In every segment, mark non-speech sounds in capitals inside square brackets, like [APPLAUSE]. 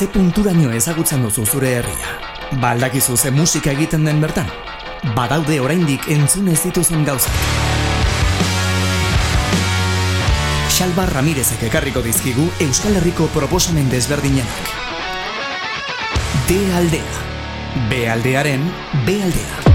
ze punturaino ezagutzen duzu zure herria. Baldakizu ze musika egiten den bertan. Badaude oraindik entzun ez dituzun gauzak. Xalba Ramirezek ekarriko dizkigu Euskal Herriko proposamen desberdinenak. D aldea. B aldearen B aldea.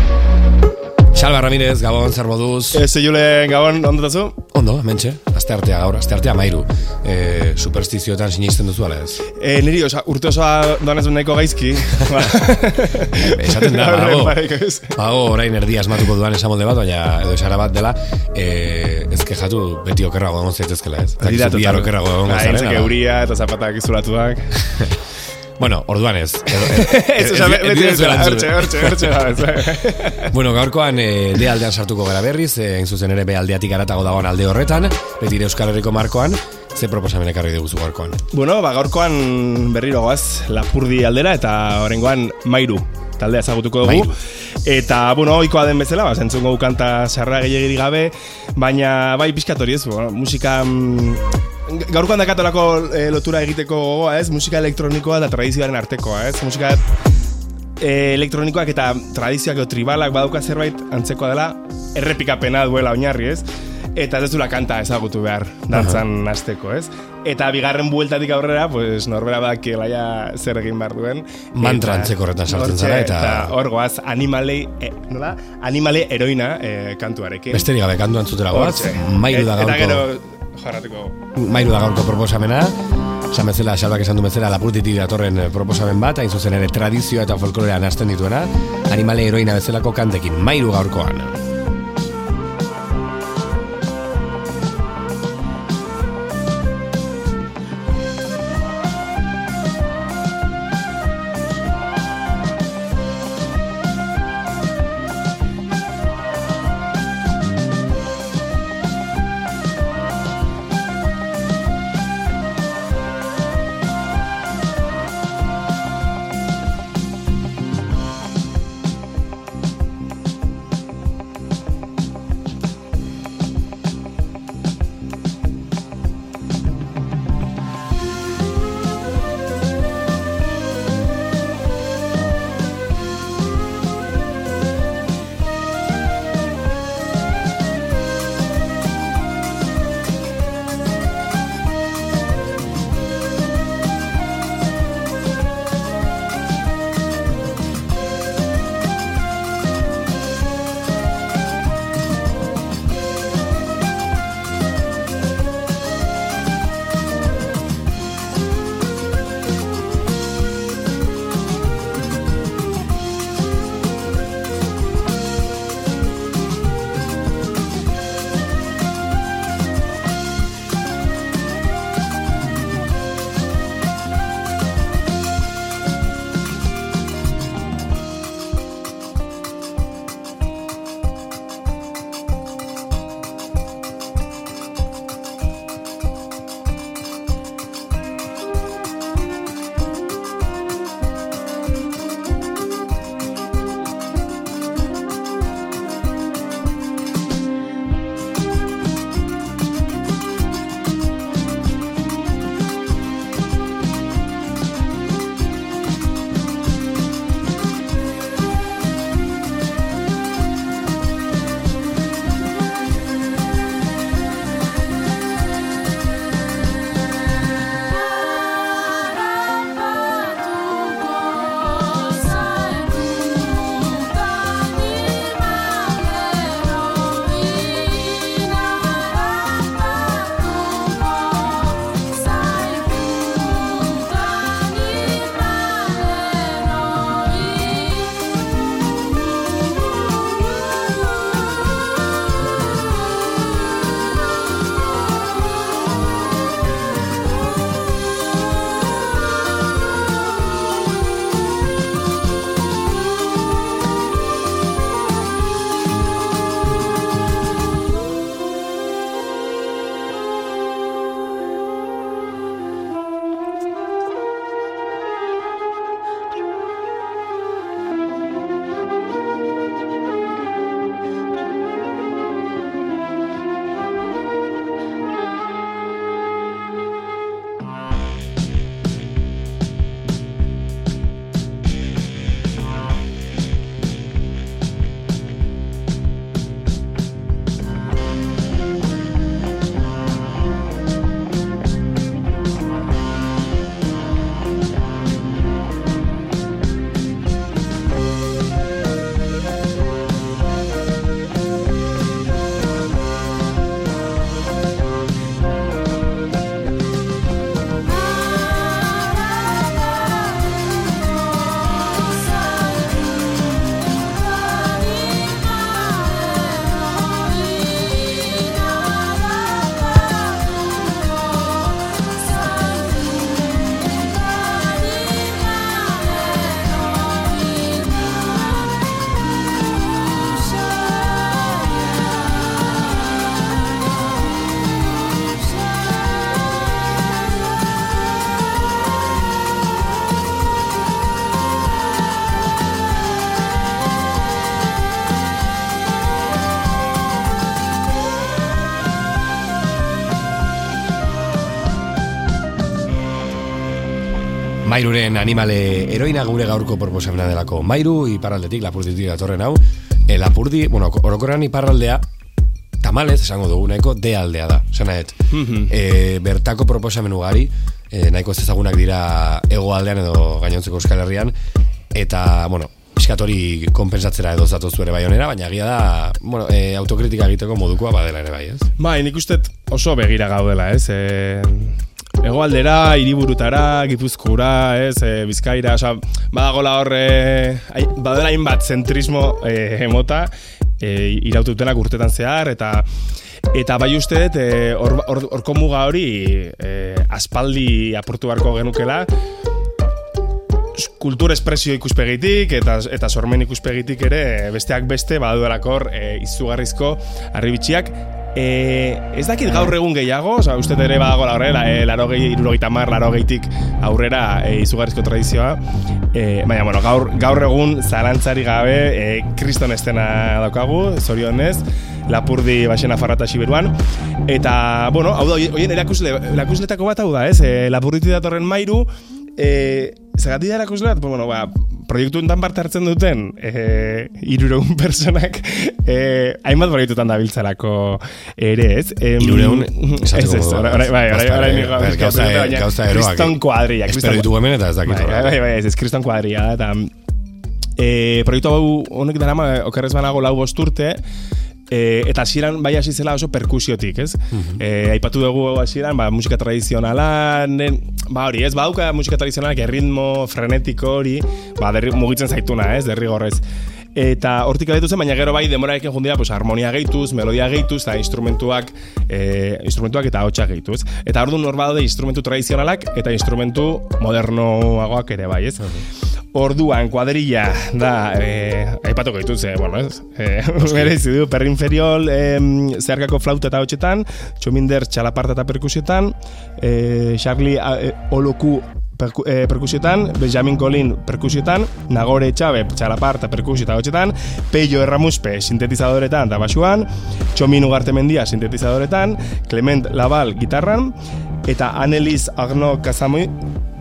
Salva Ramirez, Gabon, zer moduz? Ez, Julen, Gabon, ondo tazu? Ondo, mentxe, azte artea gaur, azte artea mairu. E, superstizioetan sinisten duzu ala ez? E, niri, oza, urte osoa doan ez nahiko gaizki. [LAUGHS] Esaten da, [LAUGHS] bago, bago, orain erdi asmatuko duan esamolde bat, baina edo esara bat dela, e, ez kejatu beti okerrago egon zaitezkela ez? Dira, Bihar okerrago egon gozaren. Aintzak euria eta zapatak izulatuak. [LAUGHS] Bueno, orduan ez. Ez, oza, beti ez dela, hortxe, hortxe, hortxe. Bueno, gaurkoan e, de aldean sartuko gara berriz, e, zuzen ere be aldeatik aratago dagoen alde horretan, beti Euskal Herriko markoan, ze proposamen ekarri dugu gaurkoan? Bueno, ba, gaurkoan berriro goaz, Lapurdi aldera eta horrengoan Mairu taldea ezagutuko dugu. Eta, bueno, oikoa den bezala, ba, zentzungo kanta sarra gehiagiri gabe, baina, bai, pixkatori ez, bueno, musika mm, gaurkoan dakatolako e, lotura egiteko gogoa, ez? Musika elektronikoa da tradizioaren artekoa, ez? Musika e, elektronikoak eta tradizioak edo tribalak badauka zerbait antzekoa dela errepikapena duela oinarri, ez? Eta ez dula kanta ezagutu behar dantzan uh azteko, ez? Eta bigarren bueltatik aurrera, pues norbera bak laia zer egin behar duen. Mantra antzeko horretan sartzen zara, eta... Eta hor goaz, animalei, e, nola? Animale heroina e, kantuarekin. Besterik gabe kantu antzutera goaz, mailu da gaurko. Eta gero, jarratiko. Mairu da gaurko proposamena. Esan bezala, salbak esan du bezala, lapurtiti datorren proposamen bat, hain zuzen ere tradizioa eta folklorean hasten dituena, animale heroina bezalako kantekin, mairu gaurkoan. Mairuren animale heroina gure gaurko proposamena delako. Mairu, iparraldetik, lapurditik datorren hau. E, lapurdi, bueno, orokorran iparraldea, tamalez, esango dugu, nahiko de aldea da. Zena, et, e, bertako proposamen ugari, e, nahiko ez ezagunak dira hegoaldean edo gainontzeko euskal herrian, eta, bueno, piskatori konpensatzera edo zatozu ere bai onera, baina agia da, bueno, e, autokritika egiteko modukoa badela ere bai, ez? Bai, nik uste oso begira gaudela, ez? E, Egoaldera, hiriburutara, gipuzkura, ez, e, bizkaira, oza, badagola horre, ai, badela hainbat zentrismo e, emota, e, iraututenak urtetan zehar, eta eta bai uste dut, e, orko or, or, muga hori e, aspaldi aportu beharko genukela, kultur espresio ikuspegitik eta eta sormen ikuspegitik ere besteak beste baduelakor e, izugarrizko arribitxiak E, ez dakit gaur egun gehiago, oza, uste ere badago horrela, e, laro gehi, irurogeita mar, laro gehitik aurrera e, izugarrizko tradizioa. E, baina, bueno, gaur, gaur egun zalantzari gabe, e, kriston estena daukagu, zorionez, lapurdi basena farrata siberuan. Eta, bueno, hau da, oien, erakusle, erakusletako bat hau da, ez? E, lapurditi datorren mairu, e, zagati da erakusle bat, bueno, ba, proiektu enten parte hartzen duten e, irureun [LAUGHS] personak e, hainbat proiektutan da biltzarako ere ez? Irureun [LAUGHS] ez ez, bai, orai, orai, gauza eroak. Kriston kuadria espero ditu hemen eta ez dakit bai, bai, bai, ez kriston kuadria eta e, proiektu hau honek dara okerrez banago lau bosturte E, eta hasieran bai hasi zela oso perkusiotik, ez? Mm aipatu dugu hasieran, ba, musika tradizionala, ba hori, ez? Bauka musika tradizionalak erritmo frenetiko hori, ba, derri, mugitzen zaituna, ez? Derrigorrez. Eta hortik aditu zen, baina gero bai demorarekin jundia, pues, harmonia gehituz, melodia gehituz, eta instrumentuak, e, instrumentuak eta hotxa gehituz. Eta norba daude instrumentu tradizionalak eta instrumentu modernoagoak ere bai, ez? Orduan, kuadrilla, da, eh, aipatuko ditut, ze, bueno, ez? Eh, [LAUGHS] Bere du, perri inferior, eh, zeharkako flauta eta hotxetan, txominder txalaparta eta perkusietan, eh, Charlie eh, Oloku perku, eh, perkusioetan, Benjamin Colin perkusioetan, Nagore Txabe txalaparta perkusio eta hotxetan, Peio Erramuspe sintetizadoretan da basuan, Txomin Ugarte Mendia sintetizadoretan, Clement Laval gitarran, eta Annelies Agno Kazamui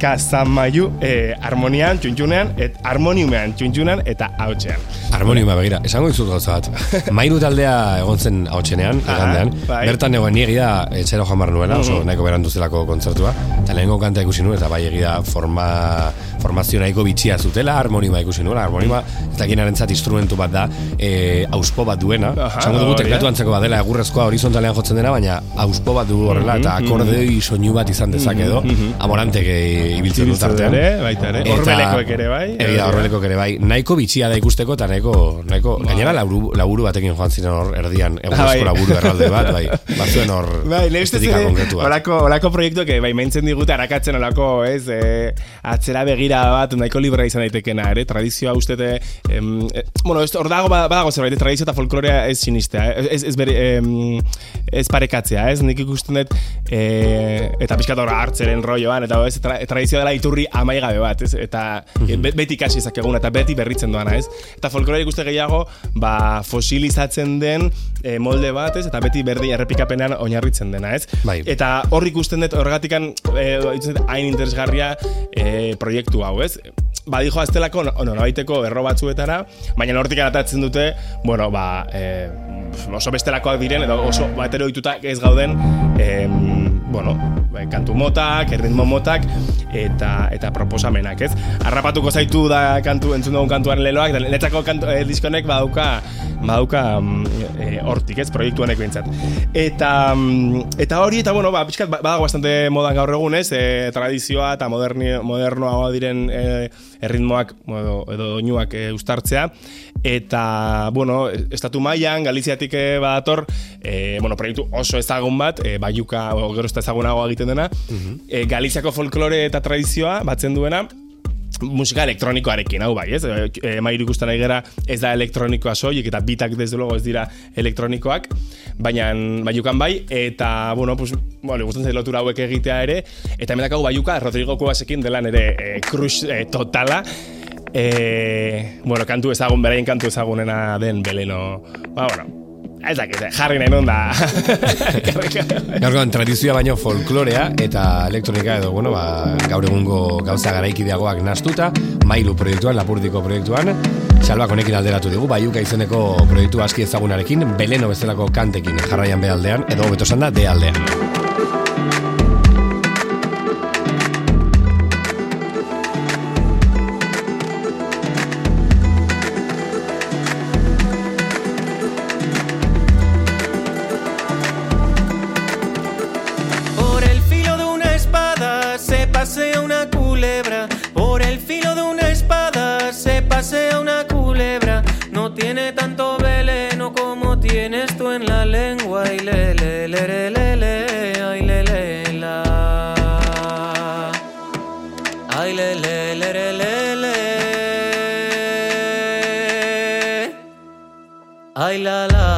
Kazamaiu eh, harmonian, txuntxunean, et harmoniumean, txuntxunean, eta hautxean. Harmoniuma, begira, esango dizut gauza bat. [LAUGHS] Mairu taldea egon zen hautxenean, egandean. Bai. Bertan egon niegia, etxero jamar nuela, oso mm. nahiko berandu zelako kontzertua. Eta lehenko kanta ikusi nuen, eta bai egia forma, formazio nahiko bitxia zutela, harmonima ikusi nuela. Harmonima, eta ginaren zat instrumentu bat da, e, auspo bat duena. Esango dugu teklatu antzeko bat dela, egurrezkoa horizontalean jotzen dena, baina auspo bat du horrela, eta mm-hmm. akordei soinu bat izan dezake edo, mm-hmm. amoranteke ibiltzen dut artean. Baita ere. Horbelekoek ere bai. Egia horbelekoek ere bai. Nahiko bitxia da ikusteko eta nahiko, nahiko ba. gainera laburu, laburu batekin joan ziren hor erdian egurezko bai. laburu erralde bat, bai. Batzuen hor [LAUGHS] bai, estetika konkretua. Olako, olako proiektuak bai, maintzen digute arakatzen olako, ez, atzera begira bat, nahiko libra izan daitekena, ere, tradizioa ustete, em, e, bueno, ez, hor dago, badago zerbait, tradizio eta folklorea ez sinistea, ez, ez, bere, em, ez parekatzea, ez, nik ikusten dut, e, eta pixkatora hartzeren rolloan, eta ez, tra, tradizio dela iturri amaigabe bat, ez? Eta mm beti kasi ezakegun eta beti berritzen doana, ez? Eta folklore ikuste gehiago, ba, fosilizatzen den e, molde bat, ez? Eta beti berdi errepikapenean oinarritzen dena, ez? Bai. Eta hor ikusten dut horregatikan eh, hain interesgarria e, proiektu hau, ez? Ba, dijo aztelako, no, no, erro batzuetara, baina hortik aratatzen dute, bueno, ba, e, oso bestelakoak diren, edo oso batero ez gauden, e, bueno, kantu motak, erritmo motak, eta eta proposamenak, ez? Arrapatuko zaitu da kantu entzun dugun kantuaren leloak, da netzako kantu eh, diskonek badauka badauka mm, eh, hortik, ez? Proiektu honek behintzat. Eta mm, eta hori eta bueno, ba pizkat ba, badago bastante modan gaur egun, ez? E, tradizioa eta moderni modernoa diren e, erritmoak edo edo doinuak e, ustartzea eta bueno, estatu mailan Galiziatik badator, e, bueno, proiektu oso ezagun bat, e, baiuka o gero ezagunago egiten dena. Mm Galiziako folklore eta tradizioa batzen duena musika elektronikoarekin, hau bai, ez? E, e mairu ikusten nahi gara ez da elektronikoa soilik eta bitak desde luego ez dira elektronikoak, baina baiukan bai, eta, bueno, pues, bueno, gustatzen zailotura lotura hauek egitea ere, eta hemen baiuka, Rodrigo Kubasekin dela nere e, crush e, totala, e, bueno, kantu ezagun, beraien kantu ezagunena den beleno, ba, bueno, Ez dakit, jarri nahi nun da. Gaurkoan, tradizioa baino folklorea eta elektronika edo, bueno, ba, gaur egungo gauza garaikideagoak nastuta, mailu proiektuan, lapurdiko proiektuan, salbak honekin alderatu dugu, baiuka izeneko proiektu aski ezagunarekin, beleno bezalako kantekin jarraian behaldean, edo beto da, de aldean. la la.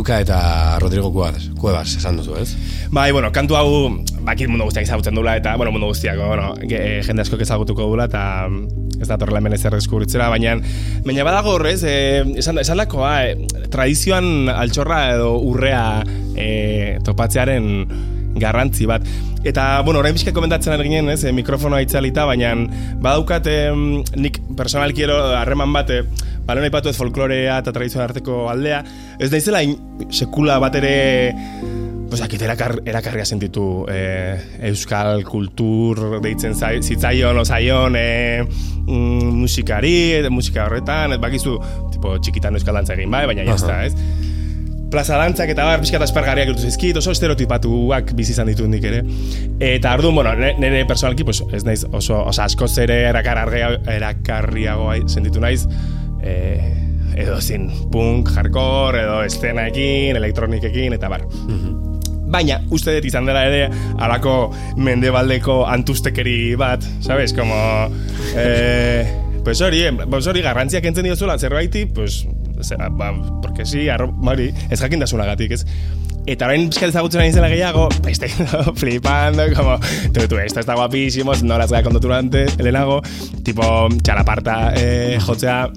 Baiuka eta Rodrigo Cuevas, Cuevas esan duzu, ez? Bai, bueno, kantu hau bakit mundu guztiak ezagutzen dula eta, bueno, mundu guztiak, bueno, ge, jende asko ezagutuko dula eta ez da torrela hemen ezer deskubritzera, baina baina badago horrez, e, esan, esan lakoa, e, tradizioan altxorra edo urrea e, topatzearen garrantzi bat. Eta, bueno, orain bizka komentatzen ari ginen, ez, e, mikrofonoa itzalita, baina badaukat e, nik personalkiero harreman bat, e, balen aipatu ez folklorea eta tradizioan arteko aldea, ez naizela sekula bat ere pues, erakar, erakarria sentitu eh, euskal kultur deitzen zai, zitzaion ozaion eh, mm, musikari, musika horretan, ez bakizu, tipo, txikitan euskal dantza egin bai, baina uh -huh. ez? Plaza dantzak eta bar, pixkat aspergarriak dut zizkit, oso estereotipatuak bizi izan ditu nik ere. Eta orduan, bueno, nire personalki, pues, ez naiz oso, oso asko zere erakarriagoa sentitu naiz, e, edo zin punk, hardcore, edo estenaekin, elektronikekin, eta bar. Mm Baina, uste dut izan dela ere, alako mendebaldeko antustekeri bat, sabes, como... Eh, pues hori, pues hori, garrantziak entzen diozula zerbaiti, pues, ba, porque si, arro, mari, ez jakin gatik, ez? Eta orain pizkat ezagutzen ari zela gehiago, este, [LAUGHS] flipando, como, tu, tu, esto está guapísimo, no las gara kondotu antes, elenago, tipo, txalaparta, eh, jotzea,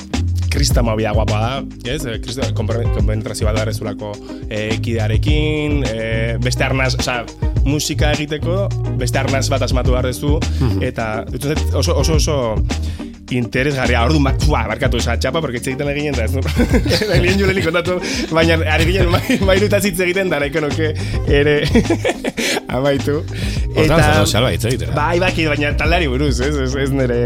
krista mobia guapa da, ez? Eh, krista konpenetrazio bat darrezulako eh, kidearekin, eh, beste arnaz, oza, musika egiteko, beste arnaz bat asmatu behar dezu, mhm. eta oso, oso, oso, interesgarria. Ordu ba, barkatu esa chapa porque hitz egiten da, ez no. [LAUGHS] Egin Juleli kontatu, baina ari ginen mairu ta hitz egiten da, nahiko nuke ere [LAUGHS] amaitu. Eta salva hitz egiten. Bai, bai, baina taldeari buruz, ez, ez, ez nere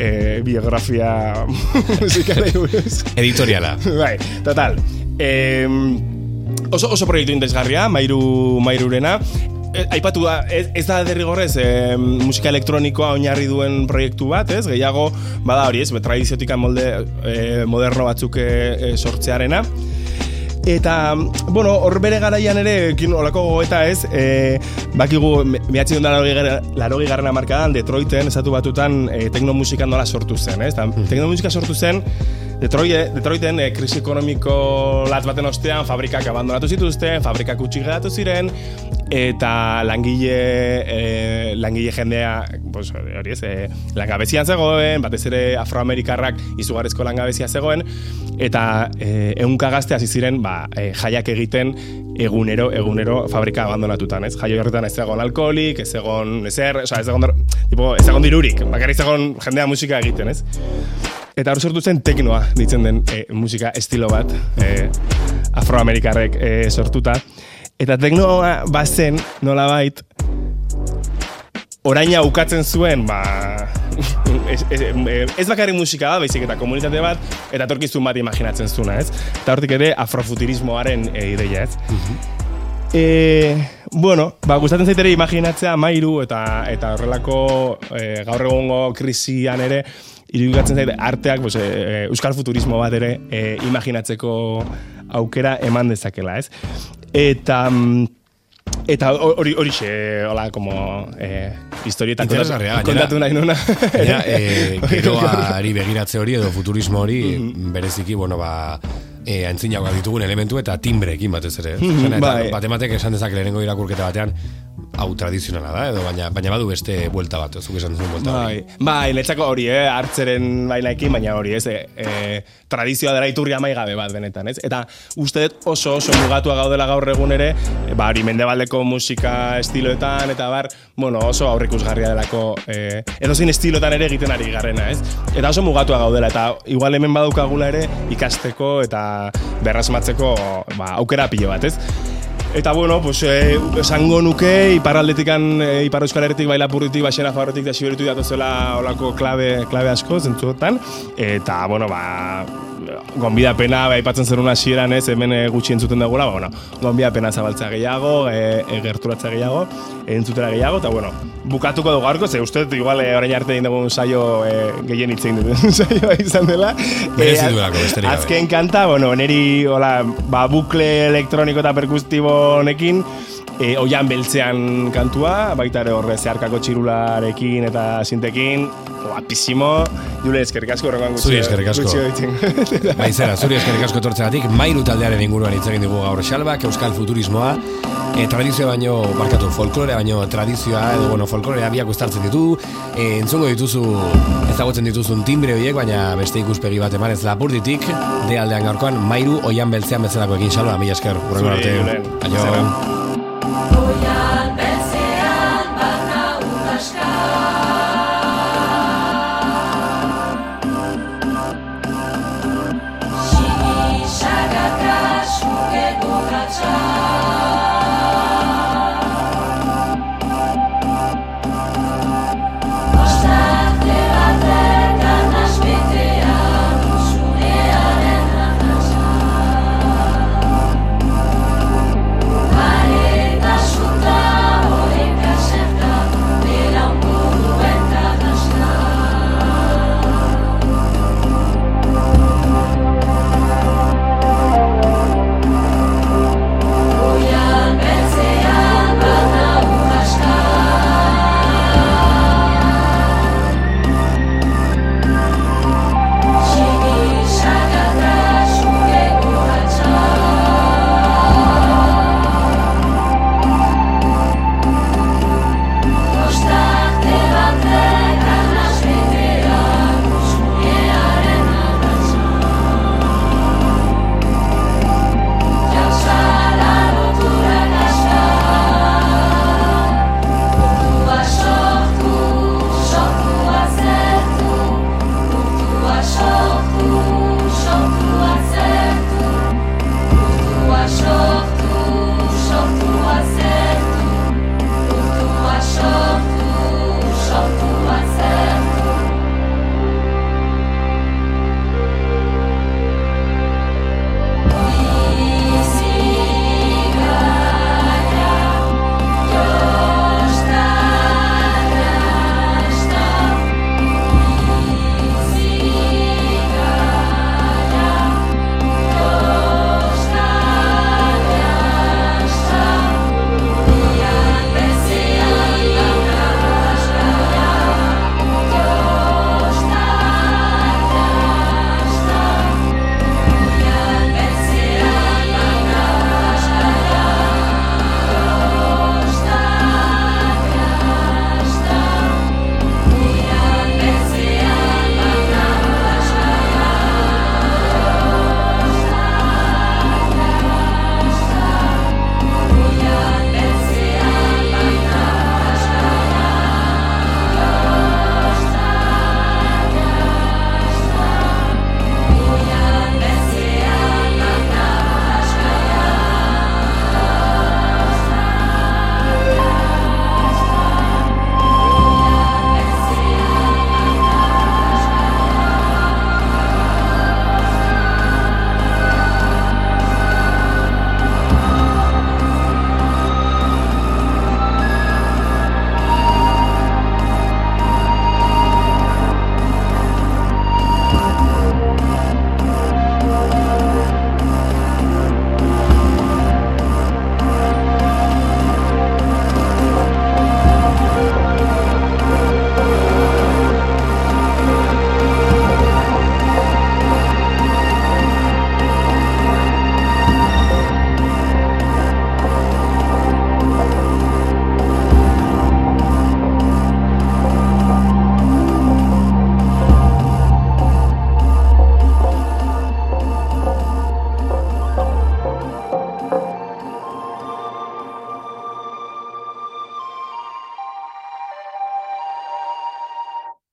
eh, biografia [LAUGHS] musikale buruz. Editoriala. bai, total. Eh, oso, oso proiektu interesgarria, mairu, mairurena. Eh, aipatu da, ez, ez da derrigorrez e, musika elektronikoa oinarri duen proiektu bat, ez? Gehiago, bada hori, ez? Tradiziotika molde e, moderno batzuk e, sortzearena. Eta, bueno, hor bere garaian ere, kin olako gogoeta ez, e, bakigu, mehatzen duen larogi garrana markadan, Detroiten, esatu batutan, e, teknomusika nola sortu zen, ez? Mm. Teknomusika sortu zen, Detroit, Detroiten eh, krisi ekonomiko lat baten ostean fabrikak abandonatu zituzten, fabrikak utxi geratu ziren, eta langile, eh, langile jendea, pues, hori ez, eh, langabezian zegoen, batez ere afroamerikarrak izugarrizko langabezia zegoen, eta eh, eunka gazte hasi ziren ba, eh, jaiak egiten egunero, egunero fabrika abandonatutan, ez? Jaio horretan ez egon alkoholik, ez egon ezer, oza, ez egon, tipo, ez egon dirurik, bakarrik ez egon jendea musika egiten, ez? Eta hor sortu zen teknoa, ditzen den e, musika estilo bat, e, afroamerikarrek e, sortuta. Eta teknoa bazen, nola bait, oraina ukatzen zuen, ba, [LAUGHS] ez, ez, ez bakarrik musika da, baizik eta komunitate bat, eta torkizun bat imaginatzen zuna, ez? Eta hortik ere afrofuturismoaren e, ideia, ez? Mhm. E, bueno, ba, gustatzen zaitere imaginatzea mairu eta eta horrelako e, gaur egungo krisian ere irudikatzen zaite arteak pues, e, euskal futurismo bat ere e, imaginatzeko aukera eman dezakela, ez? Eta mm, eta hori hori xe, hola, como eh, historieta kontatu nahi nuna. Ja, [LAUGHS] eh, geroari begiratze hori edo futurismo hori mm bereziki, bueno, ba, e, antzinagoak ditugun elementu eta timbrekin batez ere. Mm bai. Batematek esan dezak lehenengo irakurketa batean, hau tradizionala da, edo baina, baina badu beste buelta bat, zuk esan duzun buelta bai. hori. Bai, letzako hori, eh, hartzeren bailaekin, baina hori, ez, eh, eh, tradizioa dela iturri gabe bat benetan, ez? Eta uste dut oso oso mugatua gaudela gaur egun ere, e, ba, hori mendebaldeko musika estiloetan, eta bar, bueno, oso aurrikusgarria delako, eh, edo zein estiloetan ere egiten ari garrena, ez? Eta oso mugatua gaudela, eta igual hemen badukagula ere ikasteko eta berrasmatzeko ba, aukera pilo bat, ez? Eta bueno, pues, eh, esango nuke, iparraldetikan, eh, ipar euskal herretik, baila purritik, baxena favorretik da siberitu datozela olako klabe, klabe asko zentzuotan. Eta, bueno, ba, gonbida pena, ba, ipatzen zer una xieran ez, hemen e, gutxi entzuten dagoela, ba, bueno, gonbida pena zabaltzea gehiago, e, e, gerturatzea gehiago, e, entzutera gehiago, eta bueno, bukatuko dugu arko, ze uste, igual, e, orain arte egin dugu saio e, gehien itzein dut, [LAUGHS] saio izan dela. E, azken kanta, bueno, neri, hola, ba, bukle elektroniko eta perkustibo honekin, e, oian beltzean kantua, baita ere horre zeharkako txirularekin eta sintekin, guapísimo, Jule eskerrik asko horrengan gutxi. Zuri eskerrik asko. Baizera, [LAUGHS] zuri eskerrik asko tortzegatik, mairu taldearen inguruan hitz egin digu gaur xalbak, euskal futurismoa, e, tradizioa baino, barkatu, folklore baino tradizioa, edo bueno, folklorea biak ustartzen ditu, e, entzungo dituzu, ezagutzen dituzun timbre horiek, baina beste ikuspegi bat eman ez lapurditik, de aldean gaurkoan, mairu oian beltzean bezalako egin xalba, mila esker, hurrengo arte. Aio.